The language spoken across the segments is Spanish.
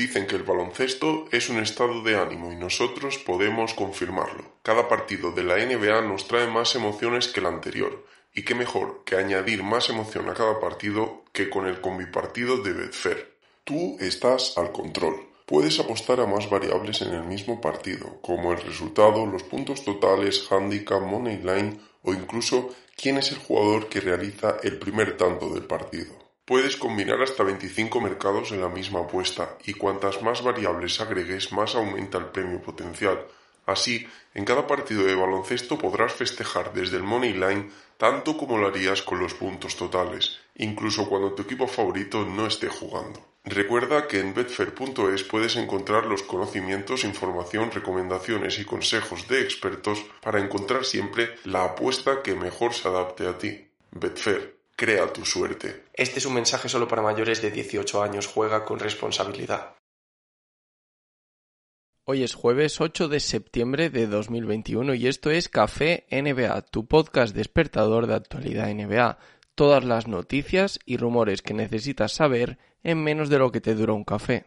Dicen que el baloncesto es un estado de ánimo y nosotros podemos confirmarlo. Cada partido de la NBA nos trae más emociones que el anterior, y qué mejor que añadir más emoción a cada partido que con el combipartido de Betfair. Tú estás al control. Puedes apostar a más variables en el mismo partido, como el resultado, los puntos totales, handicap, money line o incluso quién es el jugador que realiza el primer tanto del partido. Puedes combinar hasta 25 mercados en la misma apuesta y cuantas más variables agregues más aumenta el premio potencial. Así, en cada partido de baloncesto podrás festejar desde el money line tanto como lo harías con los puntos totales, incluso cuando tu equipo favorito no esté jugando. Recuerda que en betfair.es puedes encontrar los conocimientos, información, recomendaciones y consejos de expertos para encontrar siempre la apuesta que mejor se adapte a ti. Betfair, crea tu suerte. Este es un mensaje solo para mayores de 18 años. Juega con responsabilidad. Hoy es jueves 8 de septiembre de 2021 y esto es Café NBA, tu podcast despertador de actualidad NBA todas las noticias y rumores que necesitas saber en menos de lo que te dura un café.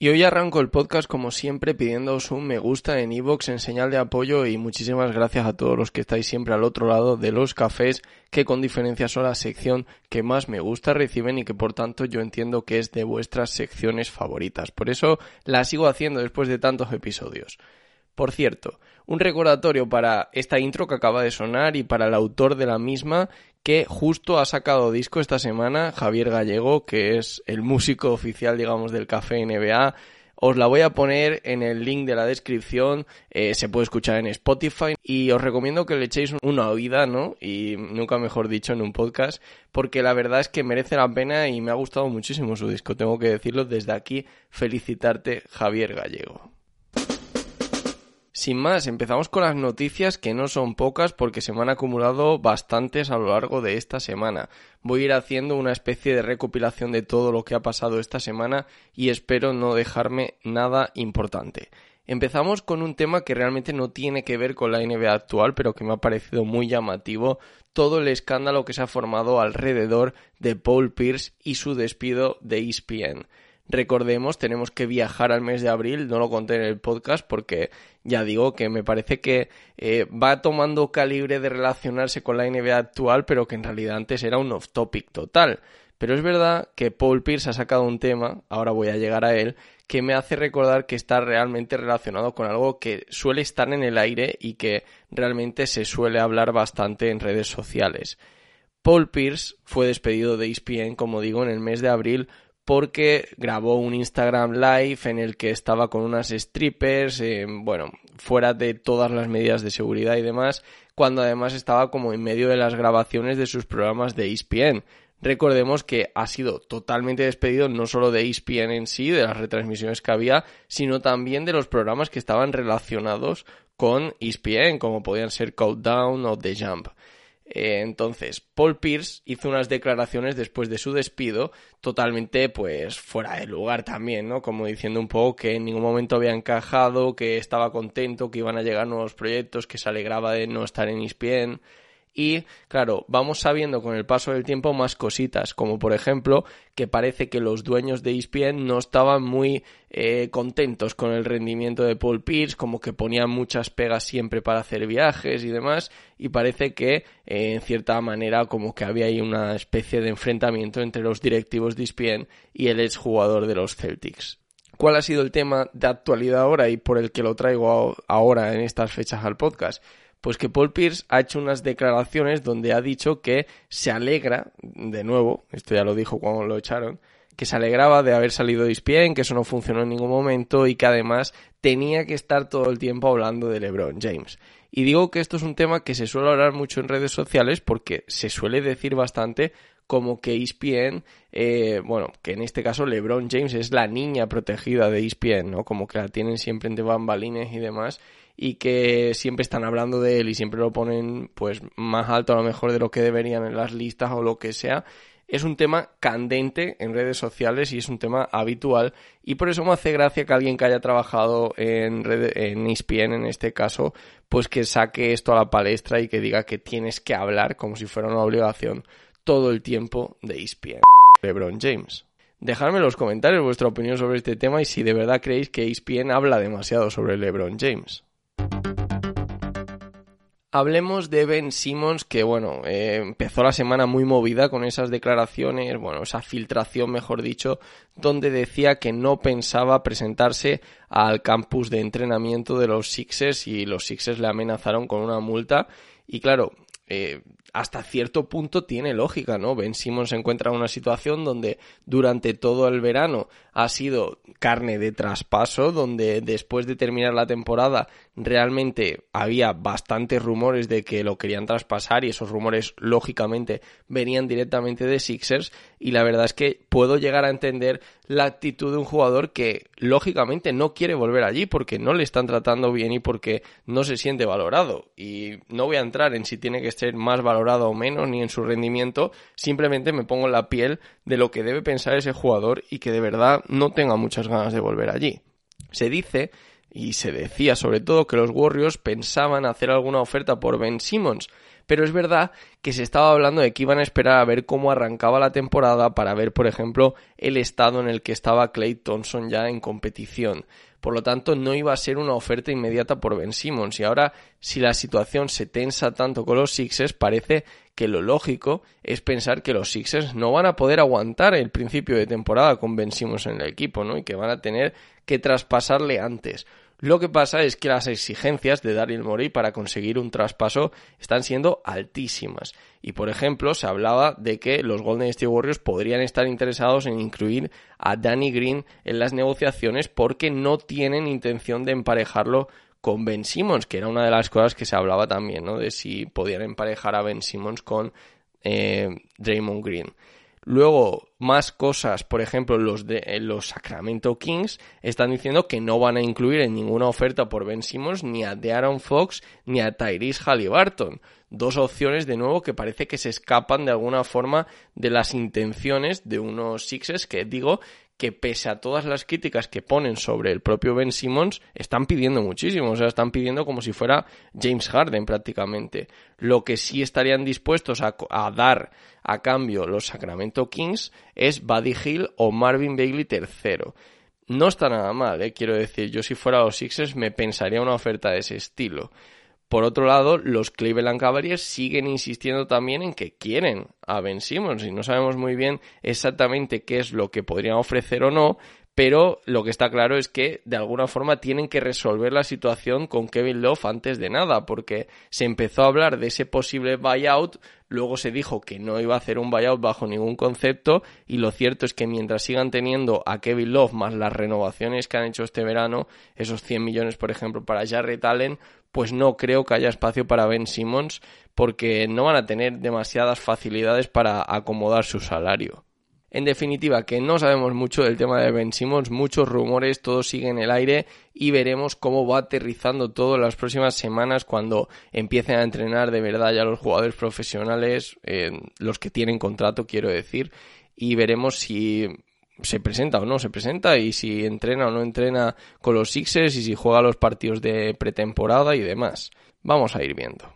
Y hoy arranco el podcast como siempre pidiéndoos un me gusta en iVoox en señal de apoyo y muchísimas gracias a todos los que estáis siempre al otro lado de los cafés que con diferencia son la sección que más me gusta reciben y que por tanto yo entiendo que es de vuestras secciones favoritas. Por eso la sigo haciendo después de tantos episodios. Por cierto, un recordatorio para esta intro que acaba de sonar y para el autor de la misma que justo ha sacado disco esta semana, Javier Gallego, que es el músico oficial, digamos, del Café NBA. Os la voy a poner en el link de la descripción, eh, se puede escuchar en Spotify y os recomiendo que le echéis una oída, ¿no? Y nunca mejor dicho en un podcast, porque la verdad es que merece la pena y me ha gustado muchísimo su disco, tengo que decirlo desde aquí, felicitarte Javier Gallego. Sin más, empezamos con las noticias que no son pocas porque se me han acumulado bastantes a lo largo de esta semana. Voy a ir haciendo una especie de recopilación de todo lo que ha pasado esta semana y espero no dejarme nada importante. Empezamos con un tema que realmente no tiene que ver con la NBA actual, pero que me ha parecido muy llamativo, todo el escándalo que se ha formado alrededor de Paul Pierce y su despido de ESPN. Recordemos, tenemos que viajar al mes de abril, no lo conté en el podcast porque ya digo que me parece que eh, va tomando calibre de relacionarse con la NBA actual, pero que en realidad antes era un off-topic total. Pero es verdad que Paul Pierce ha sacado un tema, ahora voy a llegar a él, que me hace recordar que está realmente relacionado con algo que suele estar en el aire y que realmente se suele hablar bastante en redes sociales. Paul Pierce fue despedido de ESPN, como digo, en el mes de abril porque grabó un Instagram Live en el que estaba con unas strippers, eh, bueno, fuera de todas las medidas de seguridad y demás, cuando además estaba como en medio de las grabaciones de sus programas de ESPN. Recordemos que ha sido totalmente despedido no solo de ESPN en sí, de las retransmisiones que había, sino también de los programas que estaban relacionados con ESPN, como podían ser Countdown o The Jump. Eh, entonces, Paul Pierce hizo unas declaraciones después de su despido totalmente pues fuera de lugar también, ¿no? Como diciendo un poco que en ningún momento había encajado, que estaba contento, que iban a llegar nuevos proyectos, que se alegraba de no estar en ESPN y claro, vamos sabiendo con el paso del tiempo más cositas, como por ejemplo que parece que los dueños de ESPN no estaban muy eh, contentos con el rendimiento de Paul Pierce, como que ponían muchas pegas siempre para hacer viajes y demás, y parece que eh, en cierta manera como que había ahí una especie de enfrentamiento entre los directivos de ESPN y el exjugador de los Celtics. ¿Cuál ha sido el tema de actualidad ahora y por el que lo traigo ahora en estas fechas al podcast? Pues que Paul Pierce ha hecho unas declaraciones donde ha dicho que se alegra, de nuevo, esto ya lo dijo cuando lo echaron, que se alegraba de haber salido de ESPN, que eso no funcionó en ningún momento y que además tenía que estar todo el tiempo hablando de LeBron James. Y digo que esto es un tema que se suele hablar mucho en redes sociales porque se suele decir bastante como que ESPN, eh, bueno, que en este caso LeBron James es la niña protegida de ESPN, ¿no? Como que la tienen siempre entre bambalines y demás y que siempre están hablando de él y siempre lo ponen pues más alto a lo mejor de lo que deberían en las listas o lo que sea es un tema candente en redes sociales y es un tema habitual y por eso me hace gracia que alguien que haya trabajado en, red, en ESPN en este caso pues que saque esto a la palestra y que diga que tienes que hablar como si fuera una obligación todo el tiempo de ESPN. LeBron James. Dejadme en los comentarios vuestra opinión sobre este tema y si de verdad creéis que ESPN habla demasiado sobre LeBron James. Hablemos de Ben Simmons, que bueno, eh, empezó la semana muy movida con esas declaraciones, bueno, esa filtración, mejor dicho, donde decía que no pensaba presentarse al campus de entrenamiento de los Sixers y los Sixers le amenazaron con una multa. Y claro, eh, hasta cierto punto tiene lógica, ¿no? Ben Simmons se encuentra en una situación donde durante todo el verano ha sido carne de traspaso, donde después de terminar la temporada realmente había bastantes rumores de que lo querían traspasar y esos rumores lógicamente venían directamente de Sixers. Y la verdad es que puedo llegar a entender la actitud de un jugador que lógicamente no quiere volver allí porque no le están tratando bien y porque no se siente valorado. Y no voy a entrar en si tiene que ser más valorado o menos ni en su rendimiento, simplemente me pongo en la piel de lo que debe pensar ese jugador y que de verdad no tenga muchas ganas de volver allí. Se dice y se decía sobre todo que los Warriors pensaban hacer alguna oferta por Ben Simmons, pero es verdad que se estaba hablando de que iban a esperar a ver cómo arrancaba la temporada para ver, por ejemplo, el estado en el que estaba Clay Thompson ya en competición. Por lo tanto, no iba a ser una oferta inmediata por Ben Simmons. Y ahora, si la situación se tensa tanto con los Sixers, parece que lo lógico es pensar que los Sixers no van a poder aguantar el principio de temporada con Ben Simmons en el equipo, ¿no? Y que van a tener que traspasarle antes. Lo que pasa es que las exigencias de Daryl Morey para conseguir un traspaso están siendo altísimas. Y por ejemplo, se hablaba de que los Golden State Warriors podrían estar interesados en incluir a Danny Green en las negociaciones porque no tienen intención de emparejarlo con Ben Simmons, que era una de las cosas que se hablaba también, ¿no? De si podían emparejar a Ben Simmons con eh, Draymond Green. Luego, más cosas, por ejemplo, los de eh, los Sacramento Kings están diciendo que no van a incluir en ninguna oferta por Ben Simmons ni a De'Aaron Fox ni a Tyrese Halliburton. Dos opciones, de nuevo, que parece que se escapan de alguna forma de las intenciones de unos Sixers que, digo, que pese a todas las críticas que ponen sobre el propio Ben Simmons, están pidiendo muchísimo, o sea, están pidiendo como si fuera James Harden prácticamente. Lo que sí estarían dispuestos a, dar a cambio los Sacramento Kings es Buddy Hill o Marvin Bagley tercero. No está nada mal, ¿eh? quiero decir, yo si fuera los Sixers me pensaría una oferta de ese estilo. Por otro lado, los Cleveland Cavaliers siguen insistiendo también en que quieren a Ben Simmons y no sabemos muy bien exactamente qué es lo que podrían ofrecer o no, pero lo que está claro es que de alguna forma tienen que resolver la situación con Kevin Love antes de nada, porque se empezó a hablar de ese posible buyout, luego se dijo que no iba a hacer un buyout bajo ningún concepto, y lo cierto es que mientras sigan teniendo a Kevin Love más las renovaciones que han hecho este verano, esos 100 millones por ejemplo para Jarrett Allen, pues no creo que haya espacio para Ben Simmons, porque no van a tener demasiadas facilidades para acomodar su salario. En definitiva, que no sabemos mucho del tema de Ben Simmons, muchos rumores, todo sigue en el aire y veremos cómo va aterrizando todo en las próximas semanas cuando empiecen a entrenar de verdad ya los jugadores profesionales, eh, los que tienen contrato, quiero decir, y veremos si se presenta o no se presenta y si entrena o no entrena con los Sixers y si juega los partidos de pretemporada y demás. Vamos a ir viendo.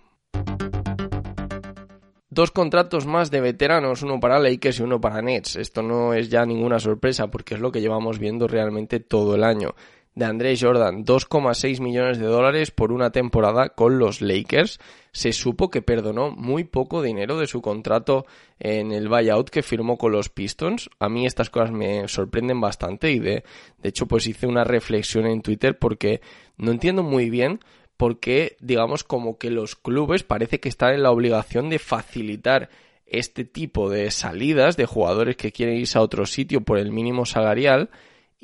Dos contratos más de veteranos, uno para Lakers y uno para Nets. Esto no es ya ninguna sorpresa porque es lo que llevamos viendo realmente todo el año. De André Jordan, 2,6 millones de dólares por una temporada con los Lakers. Se supo que perdonó muy poco dinero de su contrato en el buyout que firmó con los Pistons. A mí estas cosas me sorprenden bastante y de, de hecho pues hice una reflexión en Twitter porque no entiendo muy bien porque digamos como que los clubes parece que están en la obligación de facilitar este tipo de salidas de jugadores que quieren irse a otro sitio por el mínimo salarial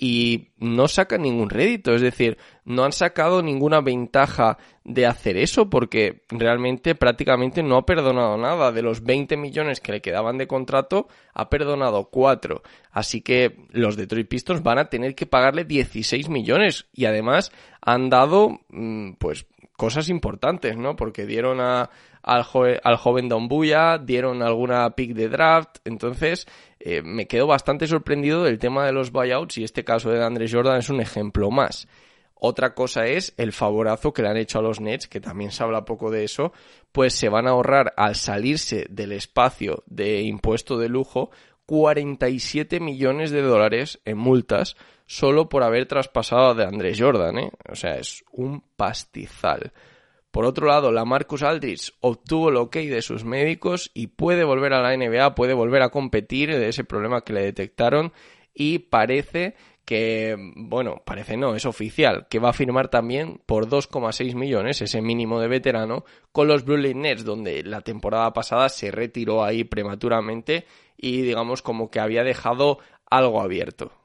y no sacan ningún rédito, es decir, no han sacado ninguna ventaja de hacer eso porque realmente prácticamente no ha perdonado nada. De los 20 millones que le quedaban de contrato, ha perdonado 4. Así que los Detroit Pistons van a tener que pagarle 16 millones y además han dado mm, pues cosas importantes, ¿no? Porque dieron a, al, al joven Don Buya, dieron alguna pick de draft, entonces eh, me quedo bastante sorprendido del tema de los buyouts y este caso de Andrés Jordan es un ejemplo más. Otra cosa es el favorazo que le han hecho a los Nets, que también se habla poco de eso, pues se van a ahorrar al salirse del espacio de impuesto de lujo 47 millones de dólares en multas solo por haber traspasado de Andrés Jordan, ¿eh? O sea, es un pastizal. Por otro lado, la Marcus Aldridge obtuvo el ok de sus médicos y puede volver a la NBA, puede volver a competir de ese problema que le detectaron y parece que, bueno, parece no, es oficial, que va a firmar también por 2,6 millones, ese mínimo de veterano, con los Brooklyn Nets, donde la temporada pasada se retiró ahí prematuramente y digamos como que había dejado algo abierto.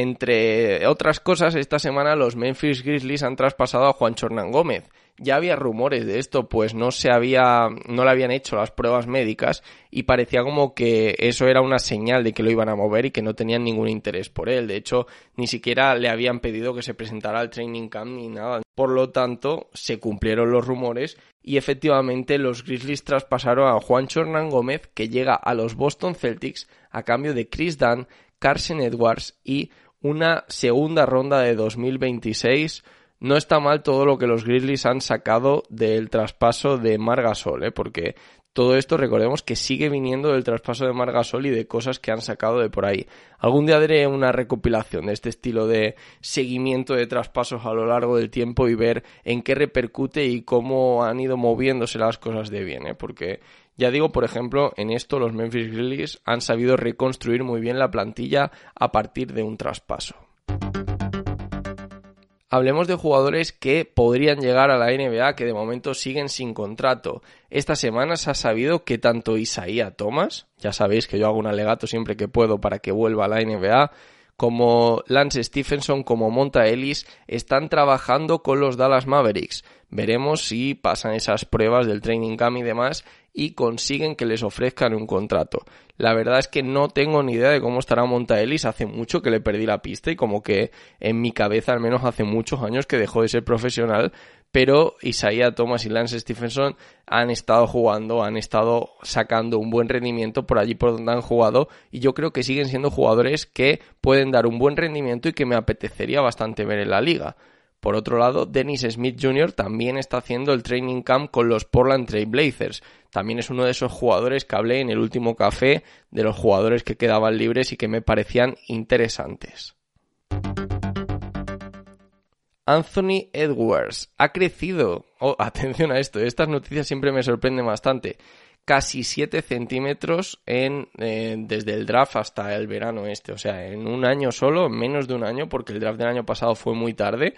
Entre otras cosas, esta semana los Memphis Grizzlies han traspasado a Juan Chornán Gómez. Ya había rumores de esto, pues no se había, no le habían hecho las pruebas médicas y parecía como que eso era una señal de que lo iban a mover y que no tenían ningún interés por él. De hecho, ni siquiera le habían pedido que se presentara al training camp ni nada. Por lo tanto, se cumplieron los rumores y efectivamente los Grizzlies traspasaron a Juan Chornán Gómez, que llega a los Boston Celtics a cambio de Chris Dunn, Carson Edwards y una segunda ronda de 2026. No está mal todo lo que los Grizzlies han sacado del traspaso de Margasol, ¿eh? porque todo esto recordemos que sigue viniendo del traspaso de Margasol y de cosas que han sacado de por ahí. Algún día haré una recopilación de este estilo de seguimiento de traspasos a lo largo del tiempo y ver en qué repercute y cómo han ido moviéndose las cosas de bien, ¿eh? porque ya digo, por ejemplo, en esto los Memphis Grizzlies han sabido reconstruir muy bien la plantilla a partir de un traspaso. Hablemos de jugadores que podrían llegar a la NBA que de momento siguen sin contrato. Esta semana se ha sabido que tanto Isaías Thomas, ya sabéis que yo hago un alegato siempre que puedo para que vuelva a la NBA, como Lance Stephenson, como Monta Ellis, están trabajando con los Dallas Mavericks. Veremos si pasan esas pruebas del training camp y demás y consiguen que les ofrezcan un contrato. La verdad es que no tengo ni idea de cómo estará Monta Ellis. Hace mucho que le perdí la pista y como que en mi cabeza al menos hace muchos años que dejó de ser profesional, pero Isaiah Thomas y Lance Stephenson han estado jugando, han estado sacando un buen rendimiento por allí por donde han jugado y yo creo que siguen siendo jugadores que pueden dar un buen rendimiento y que me apetecería bastante ver en la liga. Por otro lado, Dennis Smith Jr. también está haciendo el training camp con los Portland Trail Blazers. También es uno de esos jugadores que hablé en el último café de los jugadores que quedaban libres y que me parecían interesantes. Anthony Edwards ha crecido. Oh, atención a esto, estas noticias siempre me sorprenden bastante. Casi 7 centímetros en, eh, desde el draft hasta el verano este. O sea, en un año solo, menos de un año, porque el draft del año pasado fue muy tarde.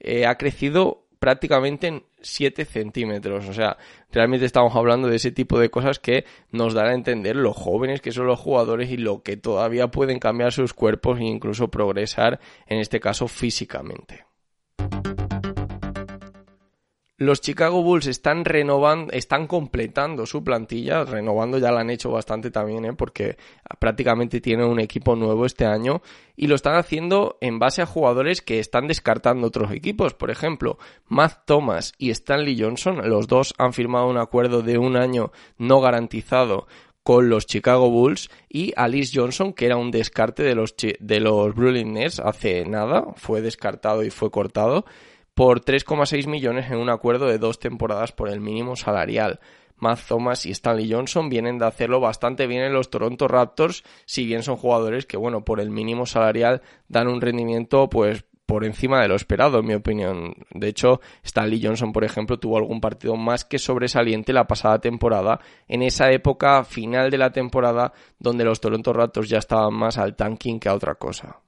Eh, ha crecido prácticamente en 7 centímetros. O sea, realmente estamos hablando de ese tipo de cosas que nos dan a entender lo jóvenes que son los jugadores y lo que todavía pueden cambiar sus cuerpos e incluso progresar, en este caso físicamente. Los Chicago Bulls están renovando, están completando su plantilla, renovando ya la han hecho bastante también, ¿eh? porque prácticamente tienen un equipo nuevo este año y lo están haciendo en base a jugadores que están descartando otros equipos. Por ejemplo, Matt Thomas y Stanley Johnson, los dos han firmado un acuerdo de un año no garantizado con los Chicago Bulls y Alice Johnson, que era un descarte de los, de los Brooklyn Nets hace nada, fue descartado y fue cortado por 3,6 millones en un acuerdo de dos temporadas por el mínimo salarial. Matt Thomas y Stanley Johnson vienen de hacerlo bastante bien en los Toronto Raptors, si bien son jugadores que, bueno, por el mínimo salarial dan un rendimiento, pues, por encima de lo esperado, en mi opinión. De hecho, Stanley Johnson, por ejemplo, tuvo algún partido más que sobresaliente la pasada temporada, en esa época final de la temporada donde los Toronto Raptors ya estaban más al tanking que a otra cosa.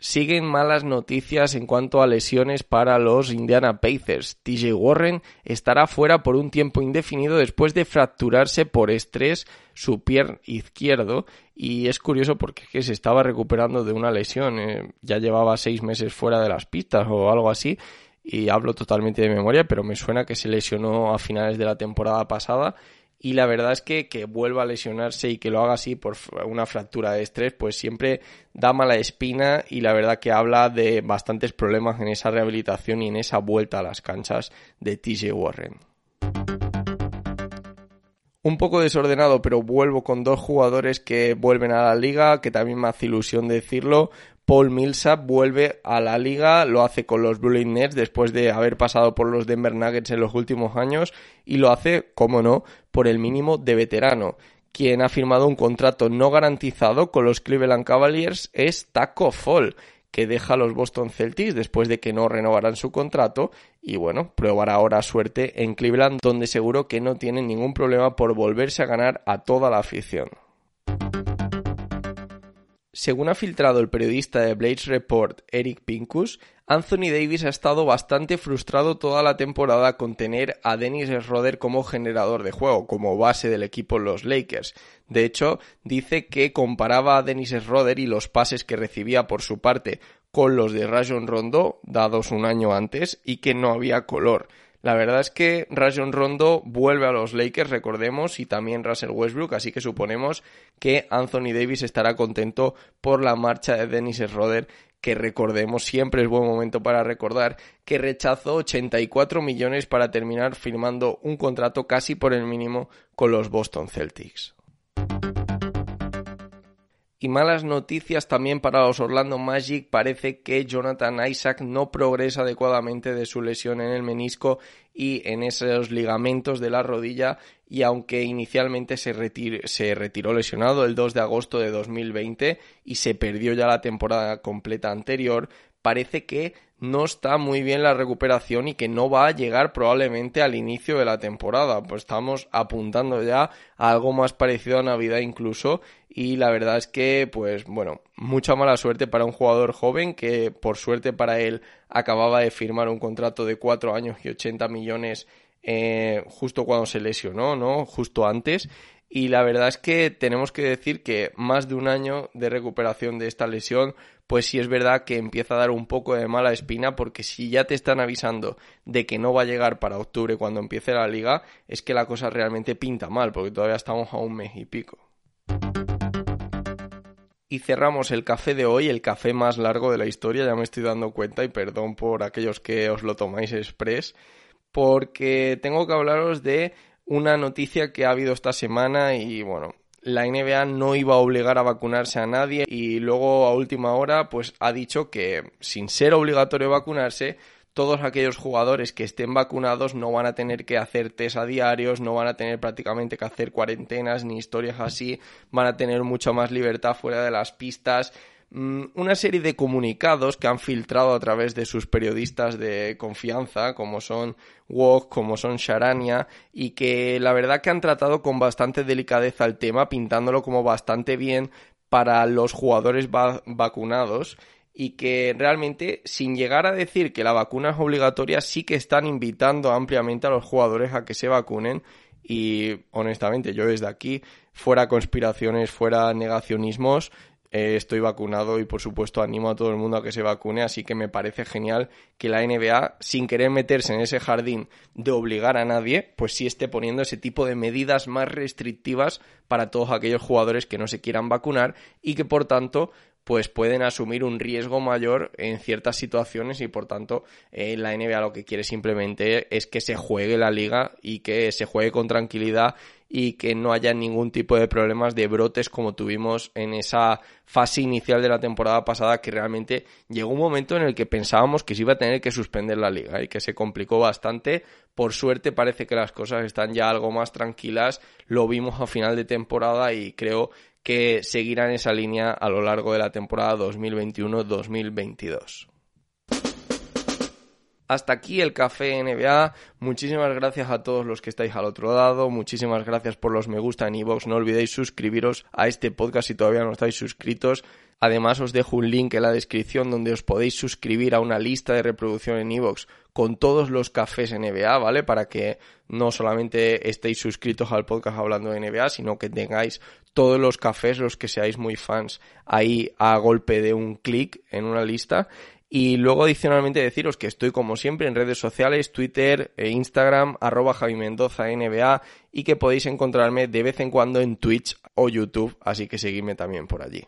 Siguen malas noticias en cuanto a lesiones para los Indiana Pacers. TJ Warren estará fuera por un tiempo indefinido después de fracturarse por estrés su pie izquierdo y es curioso porque se estaba recuperando de una lesión. Eh, ya llevaba seis meses fuera de las pistas o algo así y hablo totalmente de memoria, pero me suena que se lesionó a finales de la temporada pasada y la verdad es que que vuelva a lesionarse y que lo haga así por una fractura de estrés, pues siempre da mala espina y la verdad que habla de bastantes problemas en esa rehabilitación y en esa vuelta a las canchas de TJ Warren. Un poco desordenado, pero vuelvo con dos jugadores que vuelven a la liga, que también me hace ilusión decirlo. Paul Millsap vuelve a la liga, lo hace con los Brooklyn Nets después de haber pasado por los Denver Nuggets en los últimos años y lo hace, como no, por el mínimo de veterano. Quien ha firmado un contrato no garantizado con los Cleveland Cavaliers es Taco Fall, que deja a los Boston Celtics después de que no renovarán su contrato y bueno, probará ahora suerte en Cleveland donde seguro que no tienen ningún problema por volverse a ganar a toda la afición. Según ha filtrado el periodista de Blades Report Eric Pincus, Anthony Davis ha estado bastante frustrado toda la temporada con tener a Dennis Schroeder como generador de juego, como base del equipo los Lakers. De hecho, dice que comparaba a Dennis Schroeder y los pases que recibía por su parte con los de Rajon Rondo, dados un año antes, y que no había color. La verdad es que Rajon Rondo vuelve a los Lakers, recordemos, y también Russell Westbrook, así que suponemos que Anthony Davis estará contento por la marcha de Dennis Schroeder, que recordemos, siempre es buen momento para recordar, que rechazó 84 millones para terminar firmando un contrato casi por el mínimo con los Boston Celtics. Y malas noticias también para los Orlando Magic. Parece que Jonathan Isaac no progresa adecuadamente de su lesión en el menisco y en esos ligamentos de la rodilla. Y aunque inicialmente se, retiró lesionado el 2 de agosto de 2020 y se perdió ya la temporada completa anterior, parece que no está muy bien la recuperación y que no va a llegar probablemente al inicio de la temporada. Pues estamos apuntando ya a algo más parecido a Navidad incluso y la verdad es que pues bueno, mucha mala suerte para un jugador joven que por suerte para él acababa de firmar un contrato de 4 años y 80 millones eh, justo cuando se lesionó, ¿no? Justo antes y la verdad es que tenemos que decir que más de un año de recuperación de esta lesión, pues sí es verdad que empieza a dar un poco de mala espina porque si ya te están avisando de que no va a llegar para octubre cuando empiece la liga, es que la cosa realmente pinta mal porque todavía estamos a un mes y pico. Y cerramos el café de hoy, el café más largo de la historia, ya me estoy dando cuenta y perdón por aquellos que os lo tomáis express, porque tengo que hablaros de una noticia que ha habido esta semana y bueno, la NBA no iba a obligar a vacunarse a nadie y luego a última hora pues ha dicho que sin ser obligatorio vacunarse todos aquellos jugadores que estén vacunados no van a tener que hacer test a diarios, no van a tener prácticamente que hacer cuarentenas ni historias así, van a tener mucha más libertad fuera de las pistas una serie de comunicados que han filtrado a través de sus periodistas de confianza, como son Wok, como son Sharania, y que la verdad que han tratado con bastante delicadeza el tema, pintándolo como bastante bien para los jugadores vacunados y que realmente sin llegar a decir que la vacuna es obligatoria sí que están invitando ampliamente a los jugadores a que se vacunen y honestamente yo desde aquí fuera conspiraciones, fuera negacionismos, eh, estoy vacunado y por supuesto animo a todo el mundo a que se vacune, así que me parece genial que la NBA, sin querer meterse en ese jardín de obligar a nadie, pues sí esté poniendo ese tipo de medidas más restrictivas para todos aquellos jugadores que no se quieran vacunar y que por tanto pues pueden asumir un riesgo mayor en ciertas situaciones y por tanto eh, la NBA lo que quiere simplemente es que se juegue la liga y que se juegue con tranquilidad y que no haya ningún tipo de problemas de brotes como tuvimos en esa fase inicial de la temporada pasada que realmente llegó un momento en el que pensábamos que se iba a tener que suspender la liga y que se complicó bastante. Por suerte parece que las cosas están ya algo más tranquilas, lo vimos a final de temporada y creo que seguirán esa línea a lo largo de la temporada 2021-2022. Hasta aquí el café NBA. Muchísimas gracias a todos los que estáis al otro lado. Muchísimas gracias por los me gusta en iVoox. No olvidéis suscribiros a este podcast si todavía no estáis suscritos. Además os dejo un link en la descripción donde os podéis suscribir a una lista de reproducción en iVoox con todos los cafés NBA, ¿vale? Para que no solamente estéis suscritos al podcast hablando de NBA, sino que tengáis todos los cafés, los que seáis muy fans, ahí a golpe de un clic en una lista. Y luego adicionalmente deciros que estoy como siempre en redes sociales, Twitter e Instagram, arroba Javi Mendoza NBA y que podéis encontrarme de vez en cuando en Twitch o YouTube, así que seguidme también por allí.